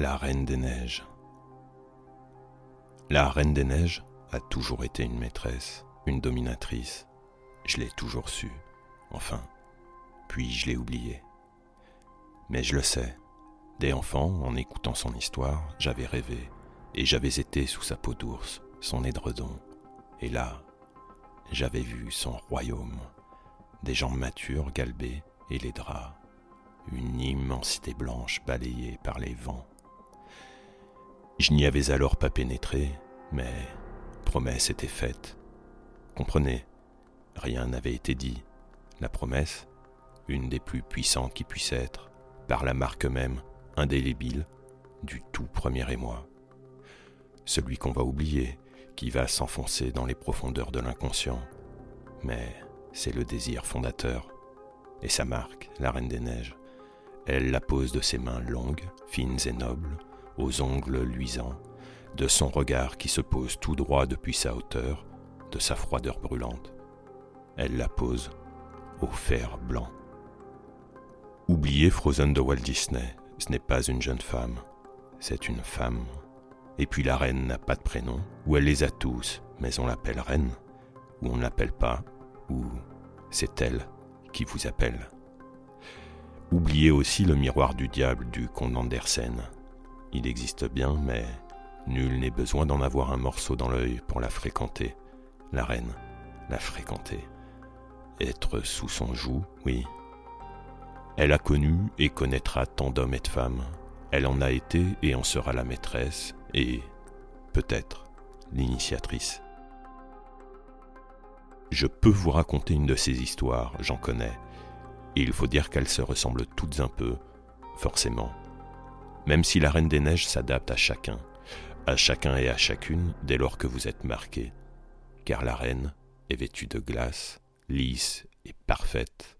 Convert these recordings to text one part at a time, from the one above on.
La Reine des Neiges. La Reine des Neiges a toujours été une maîtresse, une dominatrice. Je l'ai toujours su. Enfin, puis je l'ai oublié. Mais je le sais. Dès enfant, en écoutant son histoire, j'avais rêvé, et j'avais été sous sa peau d'ours, son édredon. Et là, j'avais vu son royaume, des jambes matures galbées et les draps, une immensité blanche balayée par les vents. Je n'y avais alors pas pénétré, mais promesse était faite. Comprenez, rien n'avait été dit. La promesse, une des plus puissantes qui puisse être, par la marque même, indélébile, du tout premier émoi. Celui qu'on va oublier, qui va s'enfoncer dans les profondeurs de l'inconscient. Mais c'est le désir fondateur. Et sa marque, la Reine des Neiges. Elle la pose de ses mains longues, fines et nobles, aux ongles luisants, de son regard qui se pose tout droit depuis sa hauteur, de sa froideur brûlante. Elle la pose au fer blanc. Oubliez Frozen de Walt Disney, ce n'est pas une jeune femme, c'est une femme. Et puis la reine n'a pas de prénom, ou elle les a tous, mais on l'appelle reine, ou on ne l'appelle pas, ou c'est elle qui vous appelle. Oubliez aussi le miroir du diable du comte Andersen. Il existe bien, mais nul n'est besoin d'en avoir un morceau dans l'œil pour la fréquenter. La reine, la fréquenter. Être sous son joug, oui. Elle a connu et connaîtra tant d'hommes et de femmes. Elle en a été et en sera la maîtresse et, peut-être, l'initiatrice. Je peux vous raconter une de ces histoires, j'en connais, et il faut dire qu'elles se ressemblent toutes un peu, forcément. Même si la Reine des Neiges s'adapte à chacun, à chacun et à chacune dès lors que vous êtes marqué, car la Reine est vêtue de glace, lisse et parfaite,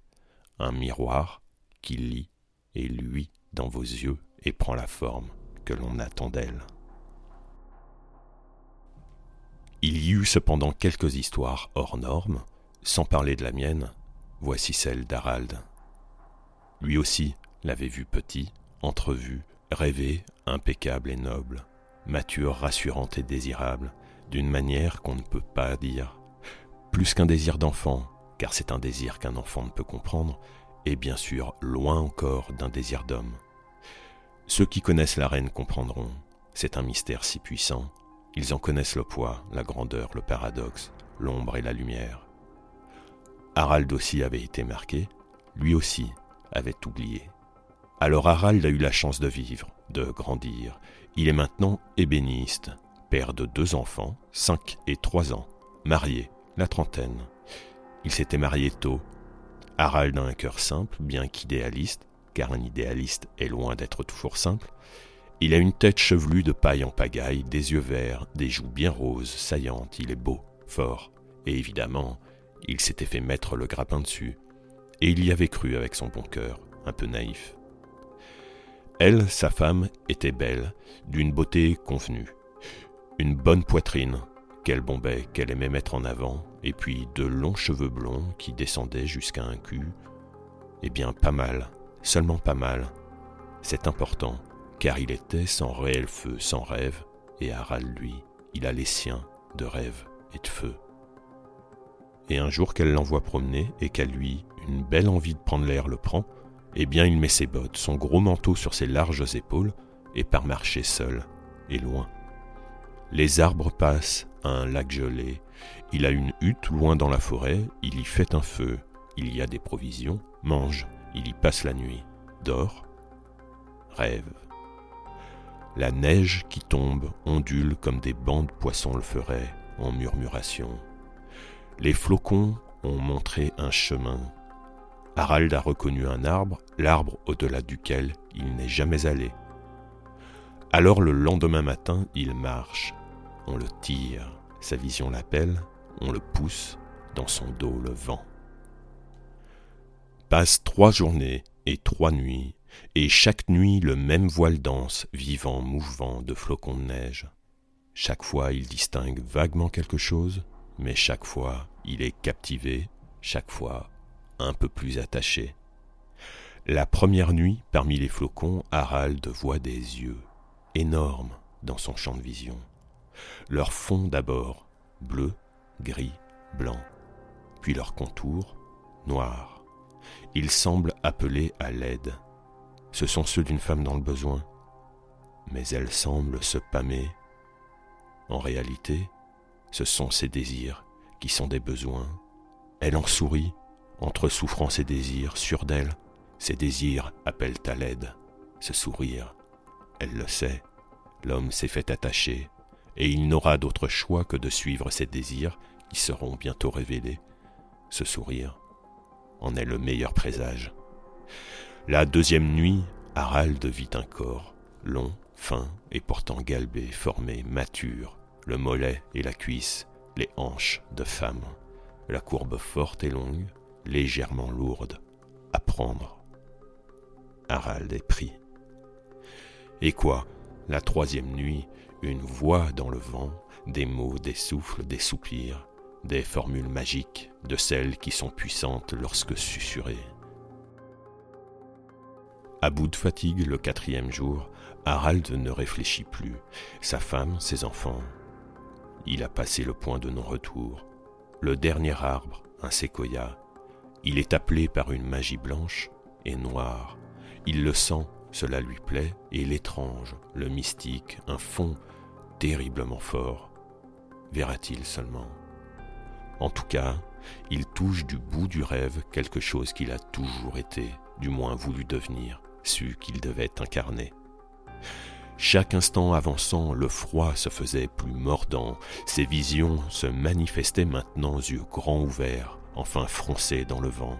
un miroir qui lit et luit dans vos yeux et prend la forme que l'on attend d'elle. Il y eut cependant quelques histoires hors normes, sans parler de la mienne, voici celle d'Harald. Lui aussi l'avait vu petit, entrevu, rêvé, impeccable et noble, mature, rassurante et désirable, d'une manière qu'on ne peut pas dire. Plus qu'un désir d'enfant, car c'est un désir qu'un enfant ne peut comprendre, et bien sûr loin encore d'un désir d'homme. Ceux qui connaissent la reine comprendront, c'est un mystère si puissant ils en connaissent le poids, la grandeur, le paradoxe, l'ombre et la lumière. Harald aussi avait été marqué, lui aussi avait oublié. Alors Harald a eu la chance de vivre, de grandir. Il est maintenant ébéniste, père de deux enfants, cinq et trois ans, marié, la trentaine. Il s'était marié tôt. Harald a un cœur simple, bien qu'idéaliste, car un idéaliste est loin d'être toujours simple, il a une tête chevelue de paille en pagaille, des yeux verts, des joues bien roses, saillantes, il est beau, fort, et évidemment, il s'était fait mettre le grappin dessus, et il y avait cru avec son bon cœur, un peu naïf. Elle, sa femme, était belle, d'une beauté convenue, une bonne poitrine, qu'elle bombait, qu'elle aimait mettre en avant, et puis de longs cheveux blonds qui descendaient jusqu'à un cul. Eh bien, pas mal, seulement pas mal. C'est important car il était sans réel feu, sans rêve, et Harald, lui, il a les siens de rêve et de feu. Et un jour qu'elle l'envoie promener et qu'à lui une belle envie de prendre l'air le prend, eh bien il met ses bottes, son gros manteau sur ses larges épaules, et part marcher seul et loin. Les arbres passent à un lac gelé, il a une hutte loin dans la forêt, il y fait un feu, il y a des provisions, mange, il y passe la nuit, dort, rêve. La neige qui tombe ondule comme des bancs de poissons le feraient en murmuration. Les flocons ont montré un chemin. Harald a reconnu un arbre, l'arbre au-delà duquel il n'est jamais allé. Alors le lendemain matin, il marche. On le tire, sa vision l'appelle, on le pousse, dans son dos le vent. Passent trois journées et trois nuits et chaque nuit le même voile danse, vivant, mouvant de flocons de neige. Chaque fois il distingue vaguement quelque chose, mais chaque fois il est captivé, chaque fois un peu plus attaché. La première nuit, parmi les flocons, Harald voit des yeux, énormes dans son champ de vision. Leur fond d'abord, bleu, gris, blanc, puis leur contour, noir. Ils semblent appeler à l'aide. Ce sont ceux d'une femme dans le besoin, mais elle semble se pâmer. En réalité, ce sont ses désirs qui sont des besoins. Elle en sourit, entre souffrance et désir, sûre d'elle. Ses désirs appellent à l'aide. Ce sourire, elle le sait, l'homme s'est fait attacher, et il n'aura d'autre choix que de suivre ses désirs qui seront bientôt révélés. Ce sourire en est le meilleur présage. La deuxième nuit, Harald vit un corps, long, fin et pourtant galbé, formé, mature, le mollet et la cuisse, les hanches de femme, la courbe forte et longue, légèrement lourde, à prendre. Harald est pris. Et quoi? La troisième nuit, une voix dans le vent, des mots, des souffles, des soupirs, des formules magiques, de celles qui sont puissantes lorsque susurrées. À bout de fatigue le quatrième jour, Harald ne réfléchit plus. Sa femme, ses enfants. Il a passé le point de non-retour. Le dernier arbre, un séquoia. Il est appelé par une magie blanche et noire. Il le sent, cela lui plaît, et l'étrange, le mystique, un fond terriblement fort. Verra-t-il seulement En tout cas, il touche du bout du rêve quelque chose qu'il a toujours été, du moins voulu devenir, su qu'il devait incarner. Chaque instant avançant, le froid se faisait plus mordant, ses visions se manifestaient maintenant yeux grands ouverts, enfin froncés dans le vent.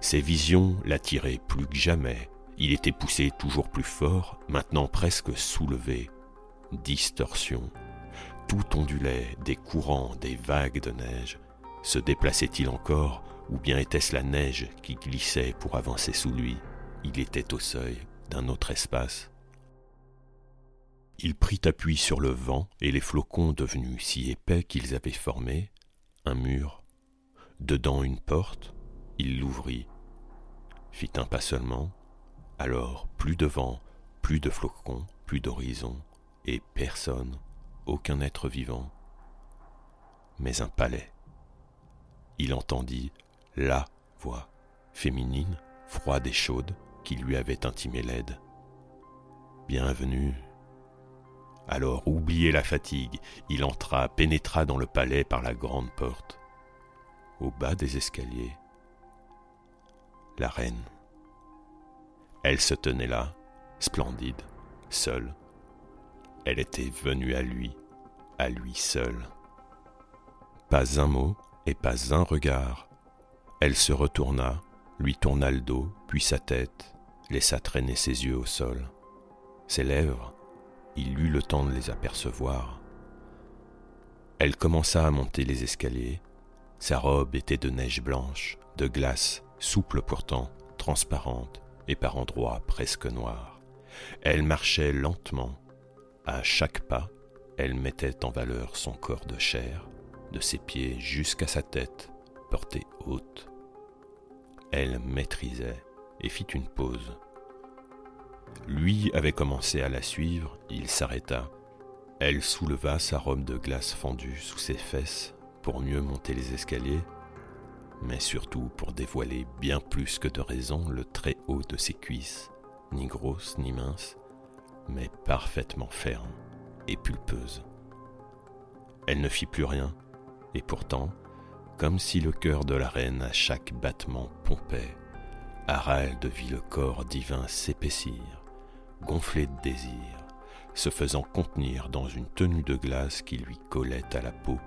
Ses visions l'attiraient plus que jamais. Il était poussé toujours plus fort, maintenant presque soulevé. Distorsion. Tout ondulait, des courants, des vagues de neige. Se déplaçait-il encore, ou bien était-ce la neige qui glissait pour avancer sous lui? Il était au seuil d'un autre espace. Il prit appui sur le vent et les flocons devenus si épais qu'ils avaient formé un mur. Dedans une porte, il l'ouvrit, fit un pas seulement, alors plus de vent, plus de flocons, plus d'horizon, et personne, aucun être vivant, mais un palais. Il entendit la voix féminine, froide et chaude, qui lui avait intimé l'aide. Bienvenue, alors, oublié la fatigue, il entra, pénétra dans le palais par la grande porte. Au bas des escaliers, la reine. Elle se tenait là, splendide, seule. Elle était venue à lui, à lui seule. Pas un mot et pas un regard. Elle se retourna, lui tourna le dos, puis sa tête, laissa traîner ses yeux au sol. Ses lèvres, il eut le temps de les apercevoir. Elle commença à monter les escaliers. Sa robe était de neige blanche, de glace, souple pourtant, transparente et par endroits presque noire. Elle marchait lentement. À chaque pas, elle mettait en valeur son corps de chair, de ses pieds jusqu'à sa tête, portée haute. Elle maîtrisait et fit une pause. Lui avait commencé à la suivre, il s'arrêta. Elle souleva sa robe de glace fendue sous ses fesses pour mieux monter les escaliers, mais surtout pour dévoiler bien plus que de raison le très haut de ses cuisses, ni grosses ni minces, mais parfaitement fermes et pulpeuses. Elle ne fit plus rien, et pourtant, comme si le cœur de la reine à chaque battement pompait, Harald vit le corps divin s'épaissir, gonflé de désir, se faisant contenir dans une tenue de glace qui lui collait à la peau.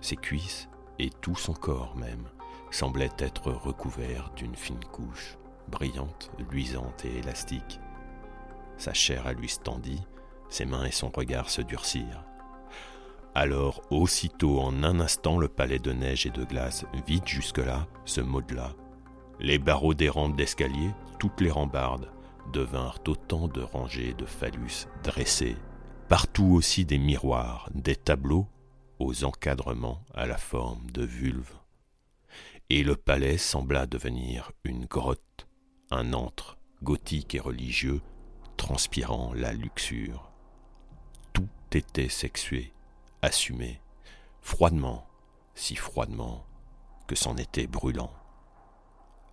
Ses cuisses et tout son corps même semblaient être recouverts d'une fine couche, brillante, luisante et élastique. Sa chair à lui tendit, ses mains et son regard se durcirent. Alors, aussitôt, en un instant, le palais de neige et de glace, vide jusque-là, se modela. Les barreaux des rampes d'escalier, toutes les rambardes, devinrent autant de rangées de phallus dressés, partout aussi des miroirs, des tableaux aux encadrements à la forme de vulves. Et le palais sembla devenir une grotte, un antre gothique et religieux, transpirant la luxure était sexué, assumé, froidement, si froidement que c'en était brûlant.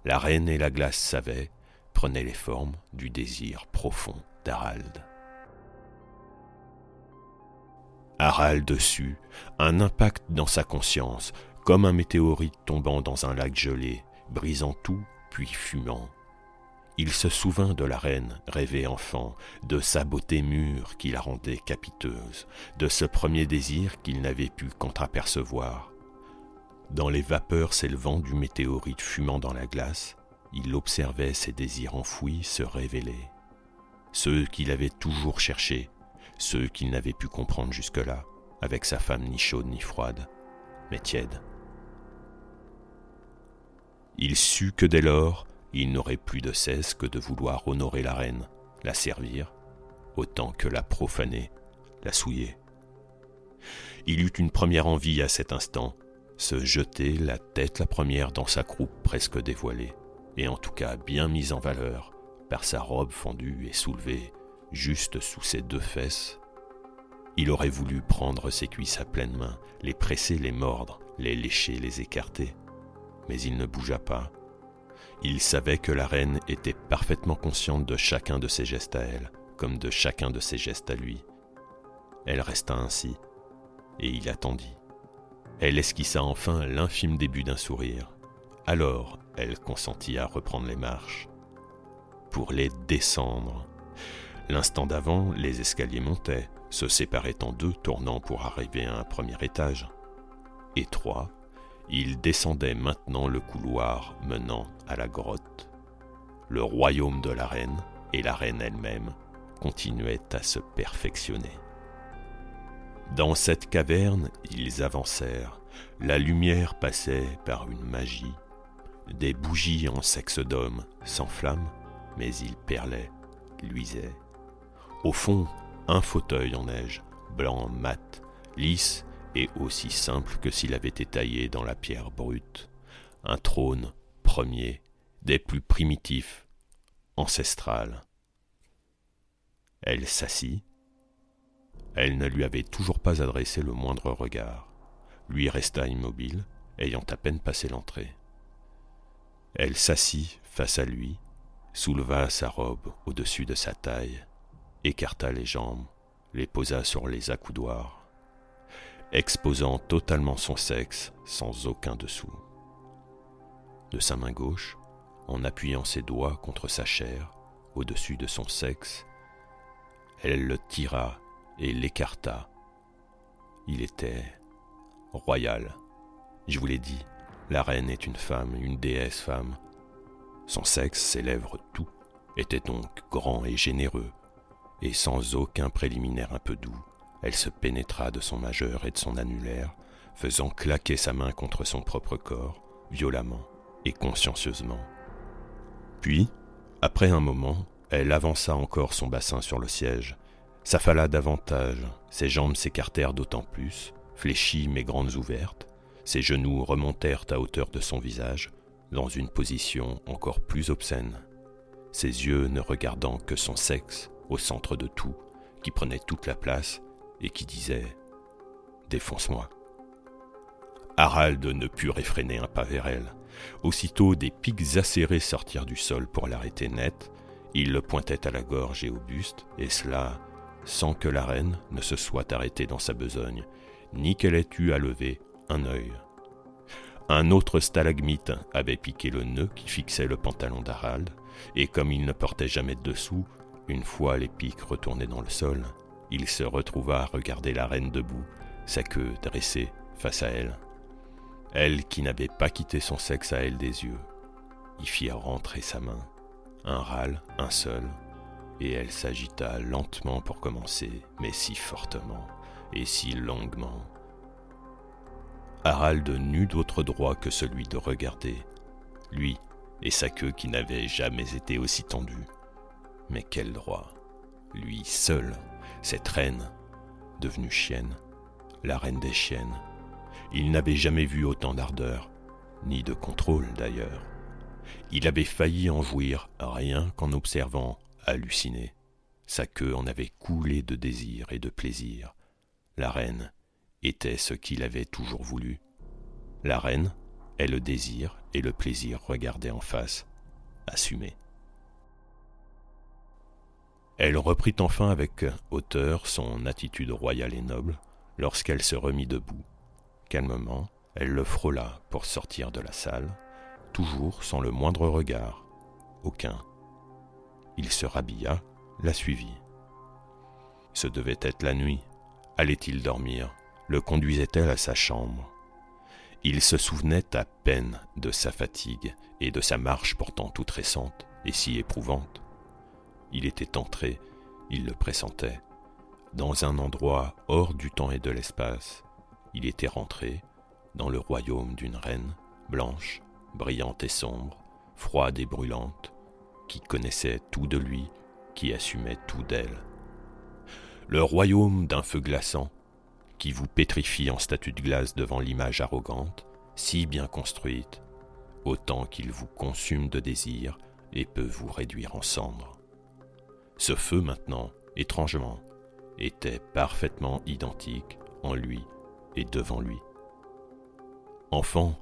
La reine et la glace savaient, prenaient les formes du désir profond d'Harald. Harald dessus, un impact dans sa conscience, comme un météorite tombant dans un lac gelé, brisant tout, puis fumant. Il se souvint de la reine, rêvée enfant, de sa beauté mûre qui la rendait capiteuse, de ce premier désir qu'il n'avait pu qu'entrapercevoir. Dans les vapeurs s'élevant du météorite fumant dans la glace, il observait ses désirs enfouis se révéler. Ceux qu'il avait toujours cherchés, ceux qu'il n'avait pu comprendre jusque-là, avec sa femme ni chaude ni froide, mais tiède. Il sut que dès lors, il n'aurait plus de cesse que de vouloir honorer la reine, la servir, autant que la profaner, la souiller. Il eut une première envie à cet instant, se jeter la tête la première dans sa croupe presque dévoilée, et en tout cas bien mise en valeur par sa robe fendue et soulevée juste sous ses deux fesses. Il aurait voulu prendre ses cuisses à pleine main, les presser, les mordre, les lécher, les écarter, mais il ne bougea pas. Il savait que la reine était parfaitement consciente de chacun de ses gestes à elle, comme de chacun de ses gestes à lui. Elle resta ainsi, et il attendit. Elle esquissa enfin l'infime début d'un sourire. Alors, elle consentit à reprendre les marches. Pour les descendre. L'instant d'avant, les escaliers montaient, se séparaient en deux, tournant pour arriver à un premier étage. Étroit, ils descendaient maintenant le couloir menant à la grotte. Le royaume de la reine et la reine elle-même continuaient à se perfectionner. Dans cette caverne, ils avancèrent. La lumière passait par une magie. Des bougies en sexe d'homme s'enflamment, mais ils perlaient, luisaient. Au fond, un fauteuil en neige, blanc mat, lisse et aussi simple que s'il avait été taillé dans la pierre brute. Un trône premier, des plus primitifs, ancestral. Elle s'assit, elle ne lui avait toujours pas adressé le moindre regard. Lui resta immobile, ayant à peine passé l'entrée. Elle s'assit face à lui, souleva sa robe au-dessus de sa taille, écarta les jambes, les posa sur les accoudoirs, exposant totalement son sexe sans aucun dessous. De sa main gauche, en appuyant ses doigts contre sa chair, au-dessus de son sexe, elle le tira et l'écarta. Il était royal. Je vous l'ai dit, la reine est une femme, une déesse femme. Son sexe, ses lèvres, tout, était donc grand et généreux, et sans aucun préliminaire un peu doux, elle se pénétra de son majeur et de son annulaire, faisant claquer sa main contre son propre corps, violemment et consciencieusement. Puis, après un moment, elle avança encore son bassin sur le siège, s'affala davantage, ses jambes s'écartèrent d'autant plus, fléchies mais grandes ouvertes, ses genoux remontèrent à hauteur de son visage, dans une position encore plus obscène, ses yeux ne regardant que son sexe au centre de tout, qui prenait toute la place et qui disait ⁇ Défonce-moi ⁇ Harald ne put réfréner un pas vers elle. Aussitôt des pics acérés sortirent du sol pour l'arrêter net, il le pointait à la gorge et au buste, et cela sans que la reine ne se soit arrêtée dans sa besogne, ni qu'elle ait eu à lever un œil. Un autre stalagmite avait piqué le nœud qui fixait le pantalon d'Harald, et comme il ne portait jamais de dessous, une fois les pics retournés dans le sol, il se retrouva à regarder la reine debout, sa queue dressée face à elle. Elle qui n'avait pas quitté son sexe à elle des yeux, y fit rentrer sa main, un râle, un seul, et elle s'agita lentement pour commencer, mais si fortement et si longuement. Harald n'eut d'autre droit que celui de regarder, lui et sa queue qui n'avait jamais été aussi tendue. Mais quel droit Lui seul, cette reine, devenue chienne, la reine des chiennes. Il n'avait jamais vu autant d'ardeur, ni de contrôle d'ailleurs. Il avait failli en jouir rien qu'en observant halluciné. Sa queue en avait coulé de désir et de plaisir, la reine, était ce qu'il avait toujours voulu. La reine est le désir et le plaisir regardés en face, assumés. Elle reprit enfin avec hauteur son attitude royale et noble lorsqu'elle se remit debout. Calmement, elle le frôla pour sortir de la salle, toujours sans le moindre regard, aucun. Il se rhabilla, la suivit. Ce devait être la nuit. Allait-il dormir? Le conduisait-elle à sa chambre? Il se souvenait à peine de sa fatigue et de sa marche pourtant toute récente et si éprouvante. Il était entré, il le pressentait, dans un endroit hors du temps et de l'espace. Il était rentré dans le royaume d'une reine, blanche, brillante et sombre, froide et brûlante, qui connaissait tout de lui, qui assumait tout d'elle. Le royaume d'un feu glaçant, qui vous pétrifie en statue de glace devant l'image arrogante, si bien construite, autant qu'il vous consume de désir et peut vous réduire en cendres. Ce feu maintenant, étrangement, était parfaitement identique en lui et devant lui. Enfant,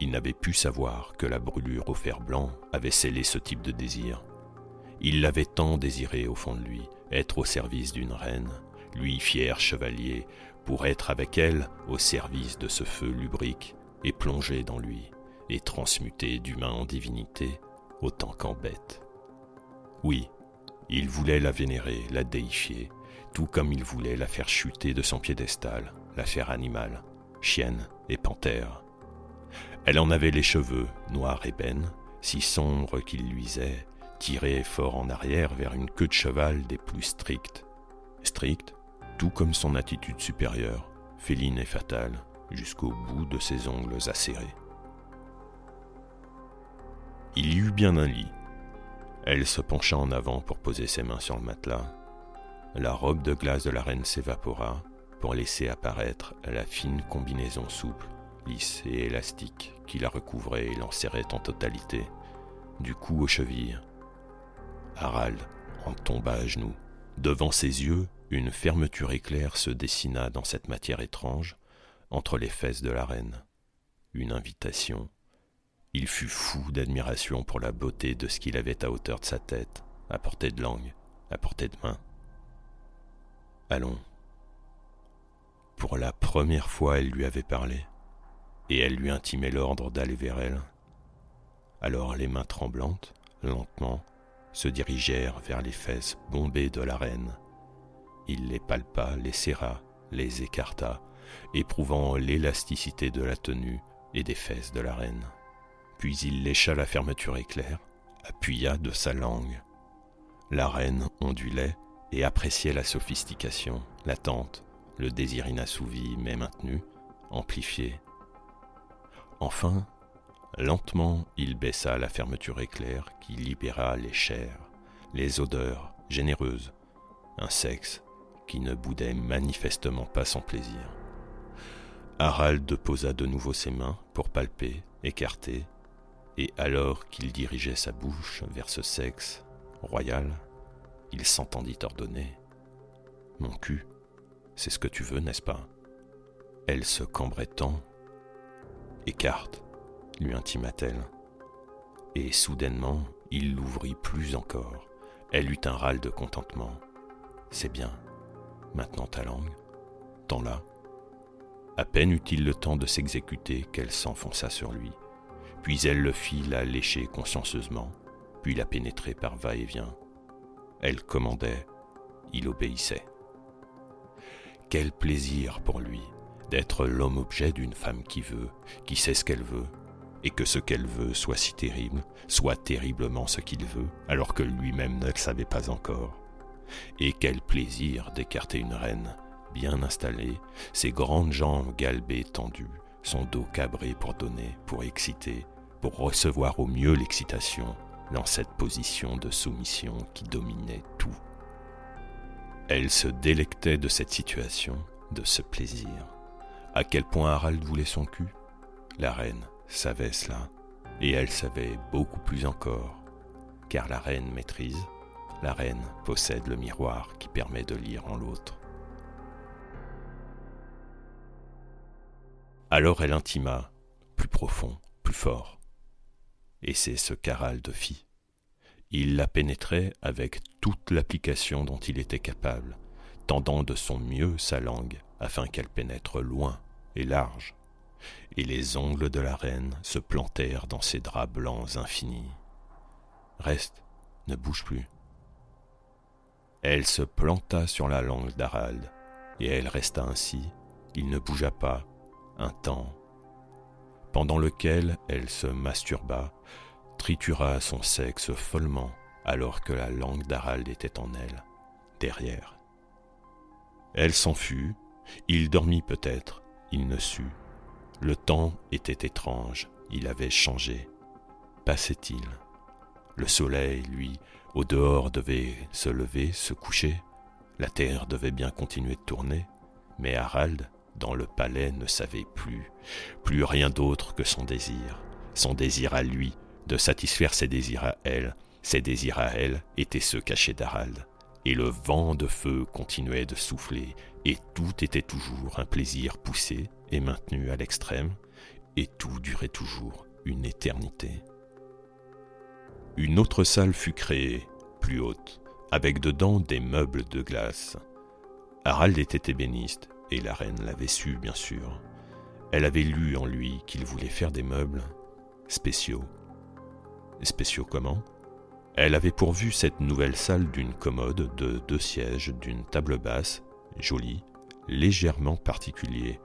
il n'avait pu savoir que la brûlure au fer blanc avait scellé ce type de désir. Il l'avait tant désiré au fond de lui, être au service d'une reine, lui fier chevalier, pour être avec elle au service de ce feu lubrique et plongé dans lui, et transmuté d'humain en divinité, autant qu'en bête. Oui, il voulait la vénérer, la déifier, tout comme il voulait la faire chuter de son piédestal, la faire animale, chienne et panthère. Elle en avait les cheveux, noirs ébènes, si sombres qu'ils luisaient, tirés fort en arrière vers une queue de cheval des plus strictes. Stricte, tout comme son attitude supérieure, féline et fatale, jusqu'au bout de ses ongles acérés. Il y eut bien un lit, elle se pencha en avant pour poser ses mains sur le matelas. La robe de glace de la reine s'évapora pour laisser apparaître la fine combinaison souple, lisse et élastique qui la recouvrait et l'enserrait en totalité, du cou aux chevilles. Harald en tomba à genoux. Devant ses yeux, une fermeture éclair se dessina dans cette matière étrange, entre les fesses de la reine. Une invitation il fut fou d'admiration pour la beauté de ce qu'il avait à hauteur de sa tête, à portée de langue, à portée de main. Allons. Pour la première fois, elle lui avait parlé, et elle lui intimait l'ordre d'aller vers elle. Alors les mains tremblantes, lentement, se dirigèrent vers les fesses bombées de la reine. Il les palpa, les serra, les écarta, éprouvant l'élasticité de la tenue et des fesses de la reine puis il lécha la fermeture éclair, appuya de sa langue. La reine ondulait et appréciait la sophistication, l'attente, le désir inassouvi mais maintenu, amplifié. Enfin, lentement, il baissa la fermeture éclair qui libéra les chairs, les odeurs généreuses, un sexe qui ne boudait manifestement pas son plaisir. Harald posa de nouveau ses mains pour palper, écarter, et alors qu'il dirigeait sa bouche vers ce sexe royal, il s'entendit ordonner Mon cul, c'est ce que tu veux, n'est-ce pas? Elle se cambrait tant. Écarte, lui intima-t-elle. Et soudainement, il l'ouvrit plus encore. Elle eut un râle de contentement. C'est bien. Maintenant ta langue, tends-la. À peine eut-il le temps de s'exécuter qu'elle s'enfonça sur lui puis elle le fit la lécher consciencieusement, puis la pénétrer par va-et-vient. Elle commandait, il obéissait. Quel plaisir pour lui d'être l'homme-objet d'une femme qui veut, qui sait ce qu'elle veut, et que ce qu'elle veut soit si terrible, soit terriblement ce qu'il veut, alors que lui-même ne le savait pas encore. Et quel plaisir d'écarter une reine, bien installée, ses grandes jambes galbées tendues, son dos cabré pour donner, pour exciter, pour recevoir au mieux l'excitation dans cette position de soumission qui dominait tout. Elle se délectait de cette situation, de ce plaisir. À quel point Harald voulait son cul? La reine savait cela, et elle savait beaucoup plus encore, car la reine maîtrise, la reine possède le miroir qui permet de lire en l'autre. Alors elle intima, plus profond, plus fort. Et c'est ce qu'Harald fit. Il la pénétrait avec toute l'application dont il était capable, tendant de son mieux sa langue afin qu'elle pénètre loin et large. Et les ongles de la reine se plantèrent dans ses draps blancs infinis. Reste, ne bouge plus. Elle se planta sur la langue d'Harald, et elle resta ainsi, il ne bougea pas, un temps, pendant lequel elle se masturba, tritura son sexe follement, alors que la langue d'Harald était en elle, derrière. Elle s'en fut, il dormit peut-être, il ne sut. Le temps était étrange, il avait changé. Passait-il? Le soleil, lui, au dehors devait se lever, se coucher. La terre devait bien continuer de tourner. Mais Harald, dans le palais, ne savait plus, plus rien d'autre que son désir. Son désir à lui, de satisfaire ses désirs à elle. Ses désirs à elle étaient ceux cachés d'Harald. Et le vent de feu continuait de souffler, et tout était toujours un plaisir poussé et maintenu à l'extrême, et tout durait toujours une éternité. Une autre salle fut créée, plus haute, avec dedans des meubles de glace. Harald était ébéniste, et la reine l'avait su, bien sûr. Elle avait lu en lui qu'il voulait faire des meubles spéciaux. Spéciaux comment? Elle avait pourvu cette nouvelle salle d'une commode, de deux sièges, d'une table basse, jolie, légèrement particulier,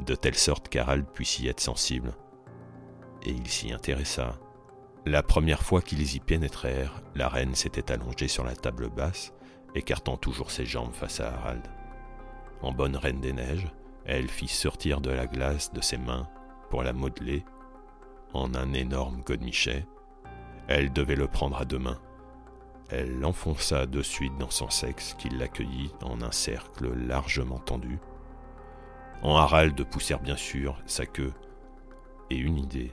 de telle sorte qu'Harald puisse y être sensible. Et il s'y intéressa. La première fois qu'ils y pénétrèrent, la reine s'était allongée sur la table basse, écartant toujours ses jambes face à Harald. En bonne reine des neiges, elle fit sortir de la glace de ses mains pour la modeler en un énorme godemichet. Elle devait le prendre à deux mains. Elle l'enfonça de suite dans son sexe, qui l'accueillit en un cercle largement tendu. En Harald poussèrent bien sûr sa queue et une idée.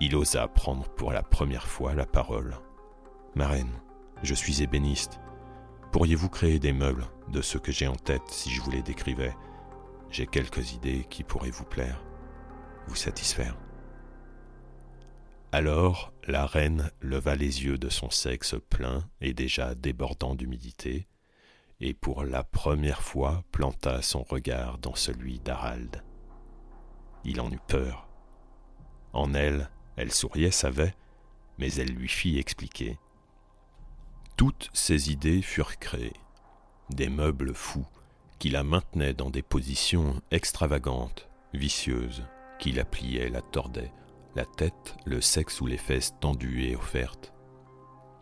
Il osa prendre pour la première fois la parole. Ma reine, je suis ébéniste. Pourriez-vous créer des meubles? De ce que j'ai en tête si je vous les décrivais J'ai quelques idées qui pourraient vous plaire, vous satisfaire. Alors la reine leva les yeux de son sexe plein et déjà débordant d'humidité, et pour la première fois planta son regard dans celui d'Harald. Il en eut peur. En elle, elle souriait, savait, mais elle lui fit expliquer. Toutes ses idées furent créées, des meubles fous qui la maintenaient dans des positions extravagantes, vicieuses, qui la pliaient, la tordaient, la tête, le sexe ou les fesses tendues et offertes.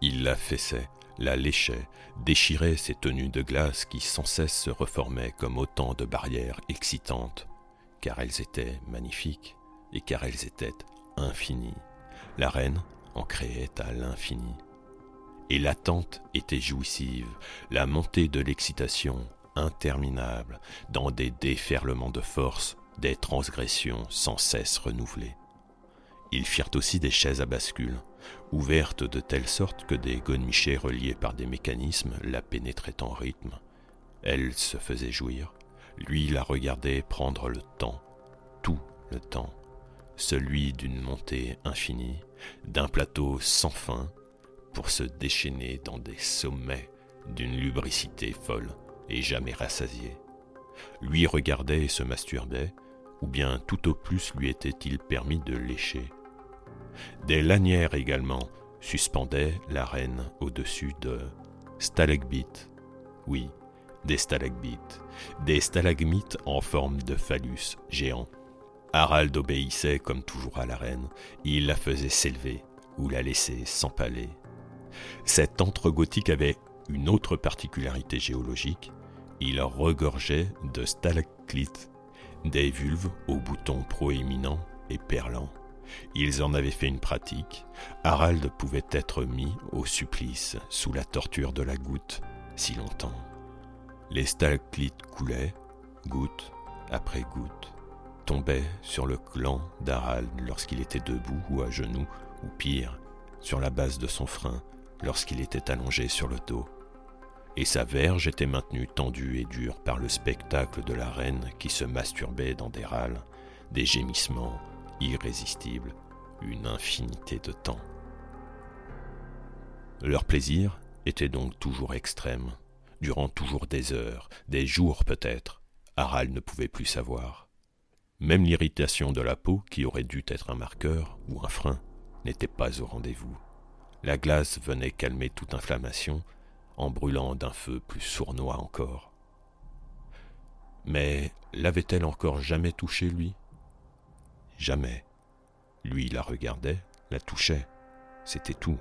Il la fessait, la léchait, déchirait ses tenues de glace qui sans cesse se reformaient comme autant de barrières excitantes, car elles étaient magnifiques et car elles étaient infinies. La reine en créait à l'infini. Et l'attente était jouissive, la montée de l'excitation interminable, dans des déferlements de force, des transgressions sans cesse renouvelées. Ils firent aussi des chaises à bascule, ouvertes de telle sorte que des godemichets reliés par des mécanismes la pénétraient en rythme. Elle se faisait jouir, lui la regardait prendre le temps, tout le temps, celui d'une montée infinie, d'un plateau sans fin, pour se déchaîner dans des sommets d'une lubricité folle et jamais rassasiée. Lui regardait et se masturbait, ou bien tout au plus lui était-il permis de lécher. Des lanières également suspendaient la reine au-dessus de stalagmites. Oui, des stalagmites, des stalagmites en forme de phallus géant. Harald obéissait comme toujours à la reine, il la faisait s'élever ou la laissait s'empaler. Cet antre gothique avait une autre particularité géologique, il regorgeait de stalactites, des vulves aux boutons proéminents et perlants. Ils en avaient fait une pratique. Harald pouvait être mis au supplice sous la torture de la goutte si longtemps. Les stalactites coulaient, goutte après goutte, tombaient sur le clan d'Harald lorsqu'il était debout ou à genoux, ou pire, sur la base de son frein lorsqu'il était allongé sur le dos et sa verge était maintenue tendue et dure par le spectacle de la reine qui se masturbait dans des râles, des gémissements irrésistibles, une infinité de temps. Leur plaisir était donc toujours extrême, durant toujours des heures, des jours peut-être. Harald ne pouvait plus savoir. Même l'irritation de la peau, qui aurait dû être un marqueur ou un frein, n'était pas au rendez-vous. La glace venait calmer toute inflammation en brûlant d'un feu plus sournois encore. Mais l'avait-elle encore jamais touché, lui? Jamais. Lui la regardait, la touchait, c'était tout.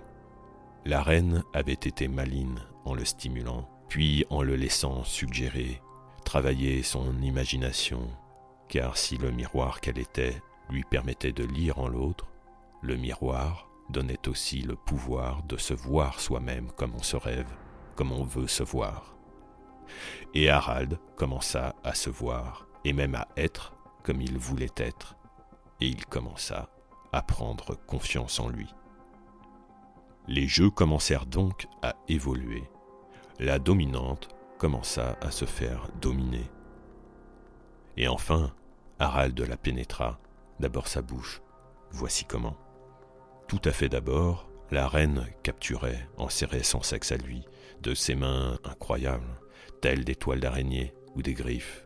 La reine avait été maligne en le stimulant, puis en le laissant suggérer, travailler son imagination, car si le miroir qu'elle était lui permettait de lire en l'autre, le miroir donnait aussi le pouvoir de se voir soi-même comme on se rêve, comme on veut se voir. Et Harald commença à se voir, et même à être comme il voulait être, et il commença à prendre confiance en lui. Les jeux commencèrent donc à évoluer. La dominante commença à se faire dominer. Et enfin, Harald la pénétra, d'abord sa bouche. Voici comment. Tout à fait d'abord, la reine capturait, enserrait son sexe à lui, de ses mains incroyables, telles des toiles d'araignée ou des griffes,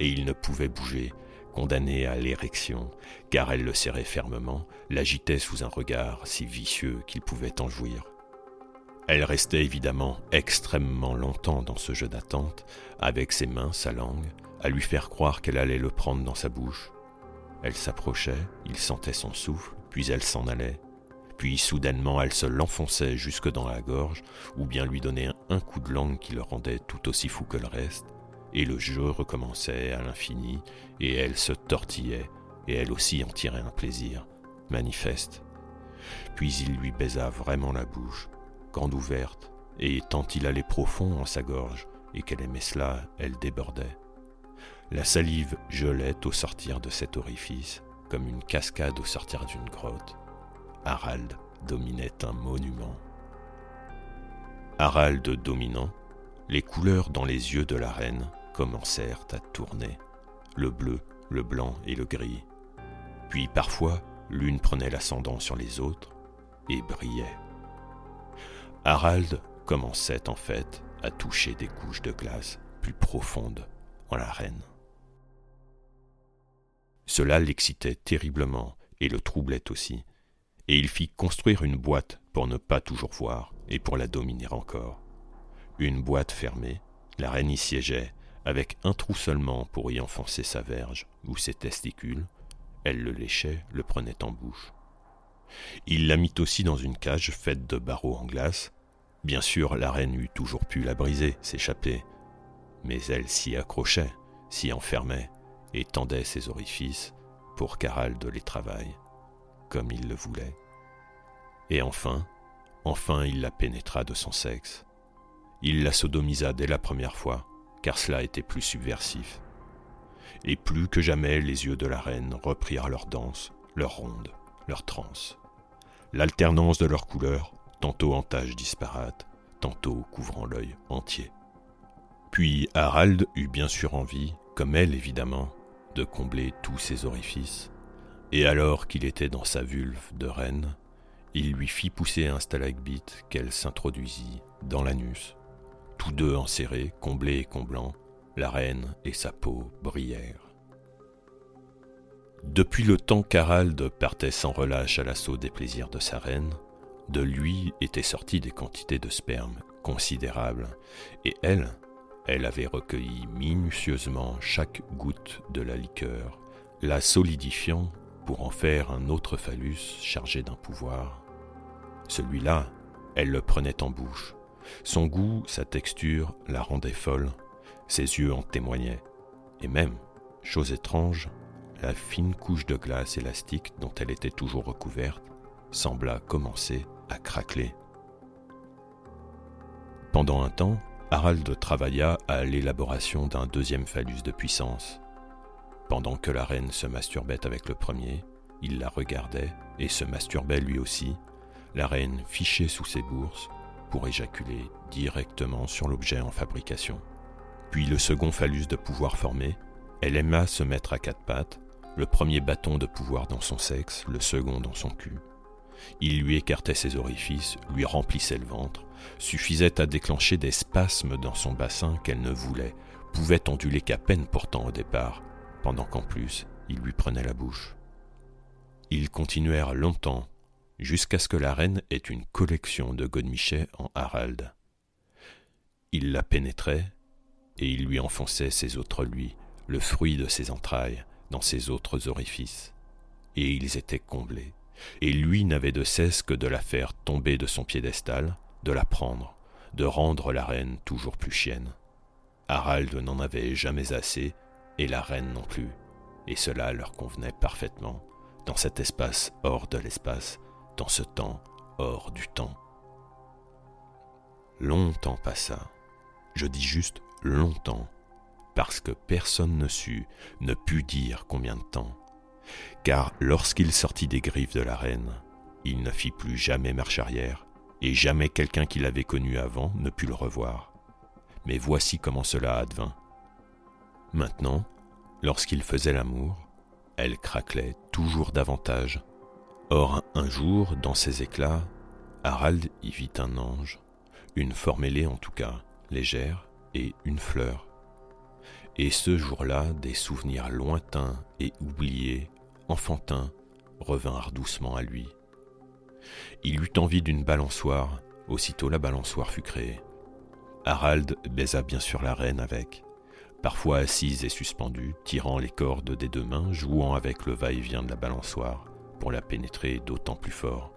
et il ne pouvait bouger, condamné à l'érection, car elle le serrait fermement, l'agitait sous un regard si vicieux qu'il pouvait en jouir. Elle restait évidemment extrêmement longtemps dans ce jeu d'attente, avec ses mains, sa langue, à lui faire croire qu'elle allait le prendre dans sa bouche. Elle s'approchait, il sentait son souffle, puis elle s'en allait, puis soudainement elle se l'enfonçait jusque dans la gorge, ou bien lui donnait un coup de langue qui le rendait tout aussi fou que le reste, et le jeu recommençait à l'infini, et elle se tortillait, et elle aussi en tirait un plaisir, manifeste. Puis il lui baisa vraiment la bouche, grande ouverte, et tant il allait profond en sa gorge, et qu'elle aimait cela, elle débordait. La salive gelait au sortir de cet orifice, comme une cascade au sortir d'une grotte. Harald dominait un monument. Harald dominant, les couleurs dans les yeux de la reine commencèrent à tourner, le bleu, le blanc et le gris. Puis parfois, l'une prenait l'ascendant sur les autres et brillait. Harald commençait en fait à toucher des couches de glace plus profondes en la reine. Cela l'excitait terriblement et le troublait aussi, et il fit construire une boîte pour ne pas toujours voir et pour la dominer encore. Une boîte fermée, la reine y siégeait, avec un trou seulement pour y enfoncer sa verge ou ses testicules. Elle le léchait, le prenait en bouche. Il la mit aussi dans une cage faite de barreaux en glace. Bien sûr, la reine eût toujours pu la briser, s'échapper, mais elle s'y accrochait, s'y enfermait, et tendait ses orifices pour qu'Harald les travaille comme il le voulait. Et enfin, enfin il la pénétra de son sexe. Il la sodomisa dès la première fois, car cela était plus subversif. Et plus que jamais les yeux de la reine reprirent leur danse, leur ronde, leur transe. L'alternance de leurs couleurs, tantôt en taches disparates, tantôt couvrant l'œil entier. Puis Harald eut bien sûr envie, comme elle évidemment, de combler tous ses orifices, et alors qu'il était dans sa vulve de reine, il lui fit pousser un stalagmite qu'elle s'introduisit dans l'anus. Tous deux enserrés, comblés et comblant, la reine et sa peau brillèrent. Depuis le temps qu'Harald partait sans relâche à l'assaut des plaisirs de sa reine, de lui étaient sorties des quantités de sperme considérables, et elle, elle avait recueilli minutieusement chaque goutte de la liqueur, la solidifiant pour en faire un autre phallus chargé d'un pouvoir. Celui-là, elle le prenait en bouche. Son goût, sa texture la rendaient folle, ses yeux en témoignaient. Et même, chose étrange, la fine couche de glace élastique dont elle était toujours recouverte sembla commencer à craqueler. Pendant un temps, Harald travailla à l'élaboration d'un deuxième phallus de puissance. Pendant que la reine se masturbait avec le premier, il la regardait et se masturbait lui aussi, la reine fichée sous ses bourses pour éjaculer directement sur l'objet en fabrication. Puis le second phallus de pouvoir formé, elle aima se mettre à quatre pattes, le premier bâton de pouvoir dans son sexe, le second dans son cul. Il lui écartait ses orifices, lui remplissait le ventre, suffisait à déclencher des spasmes dans son bassin qu'elle ne voulait, pouvait onduler qu'à peine pourtant au départ, pendant qu'en plus il lui prenait la bouche. Ils continuèrent longtemps, jusqu'à ce que la reine ait une collection de godemichets en Harald. Il la pénétrait, et il lui enfonçait ses autres lui, le fruit de ses entrailles, dans ses autres orifices. Et ils étaient comblés, et lui n'avait de cesse que de la faire tomber de son piédestal, de la prendre, de rendre la reine toujours plus chienne. Harald n'en avait jamais assez, et la reine non plus, et cela leur convenait parfaitement, dans cet espace hors de l'espace, dans ce temps hors du temps. Longtemps passa, je dis juste longtemps, parce que personne ne sut, ne put dire combien de temps, car lorsqu'il sortit des griffes de la reine, il ne fit plus jamais marche arrière, et jamais quelqu'un qui l'avait connu avant ne put le revoir. Mais voici comment cela advint. Maintenant, lorsqu'il faisait l'amour, elle craquelait toujours davantage. Or, un jour, dans ses éclats, Harald y vit un ange, une forme ailée en tout cas, légère, et une fleur. Et ce jour-là, des souvenirs lointains et oubliés, enfantins, revinrent doucement à lui. Il eut envie d'une balançoire, aussitôt la balançoire fut créée. Harald baisa bien sûr la reine avec, parfois assise et suspendue, tirant les cordes des deux mains, jouant avec le va-et-vient de la balançoire, pour la pénétrer d'autant plus fort.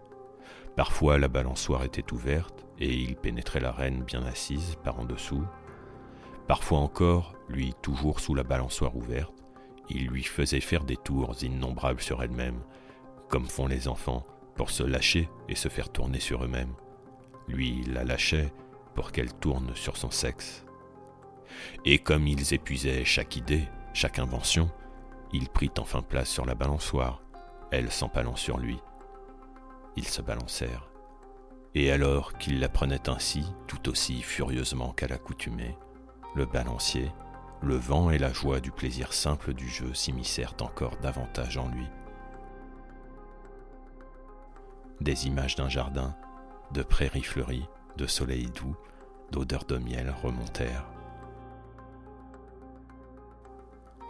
Parfois la balançoire était ouverte, et il pénétrait la reine bien assise par en dessous. Parfois encore, lui toujours sous la balançoire ouverte, il lui faisait faire des tours innombrables sur elle-même, comme font les enfants, pour se lâcher et se faire tourner sur eux-mêmes. Lui la lâchait pour qu'elle tourne sur son sexe. Et comme ils épuisaient chaque idée, chaque invention, il prit enfin place sur la balançoire, elle s'empalant sur lui. Ils se balancèrent. Et alors qu'il la prenait ainsi, tout aussi furieusement qu'à l'accoutumée, le balancier, le vent et la joie du plaisir simple du jeu s'immiscèrent encore davantage en lui. Des images d'un jardin, de prairies fleuries, de soleil doux, d'odeurs de miel remontèrent.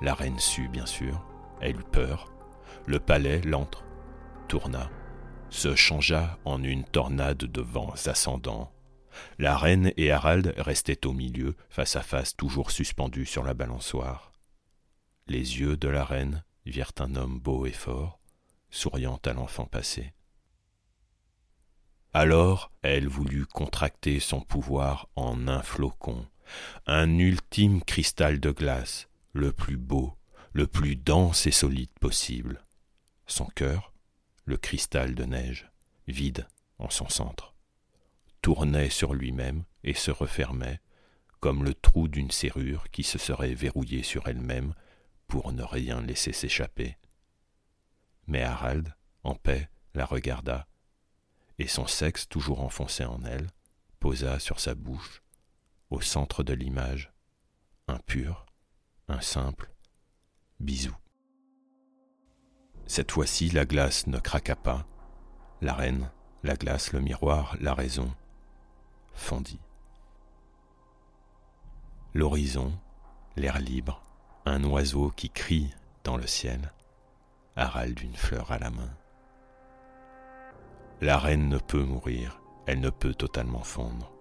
La reine sut, bien sûr, elle eut peur. Le palais, l'antre, tourna, se changea en une tornade de vents ascendants. La reine et Harald restaient au milieu, face à face, toujours suspendus sur la balançoire. Les yeux de la reine virent un homme beau et fort, souriant à l'enfant passé. Alors elle voulut contracter son pouvoir en un flocon, un ultime cristal de glace, le plus beau, le plus dense et solide possible. Son cœur, le cristal de neige, vide en son centre, tournait sur lui-même et se refermait, comme le trou d'une serrure qui se serait verrouillée sur elle-même pour ne rien laisser s'échapper. Mais Harald, en paix, la regarda, et son sexe toujours enfoncé en elle, posa sur sa bouche, au centre de l'image, un pur, un simple bisou. Cette fois-ci, la glace ne craqua pas. La reine, la glace, le miroir, la raison fondit. L'horizon, l'air libre, un oiseau qui crie dans le ciel, Harald d'une fleur à la main. La reine ne peut mourir, elle ne peut totalement fondre,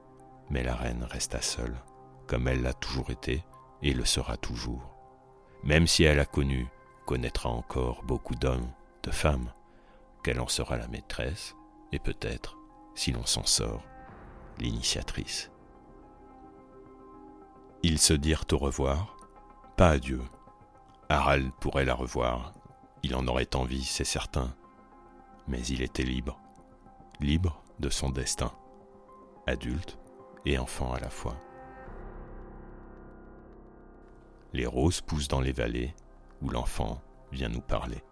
mais la reine resta seule, comme elle l'a toujours été et le sera toujours. Même si elle a connu, connaîtra encore beaucoup d'hommes, de femmes, qu'elle en sera la maîtresse, et peut-être, si l'on s'en sort, l'initiatrice. Ils se dirent au revoir, pas adieu. Harald pourrait la revoir, il en aurait envie, c'est certain, mais il était libre libre de son destin, adulte et enfant à la fois. Les roses poussent dans les vallées où l'enfant vient nous parler.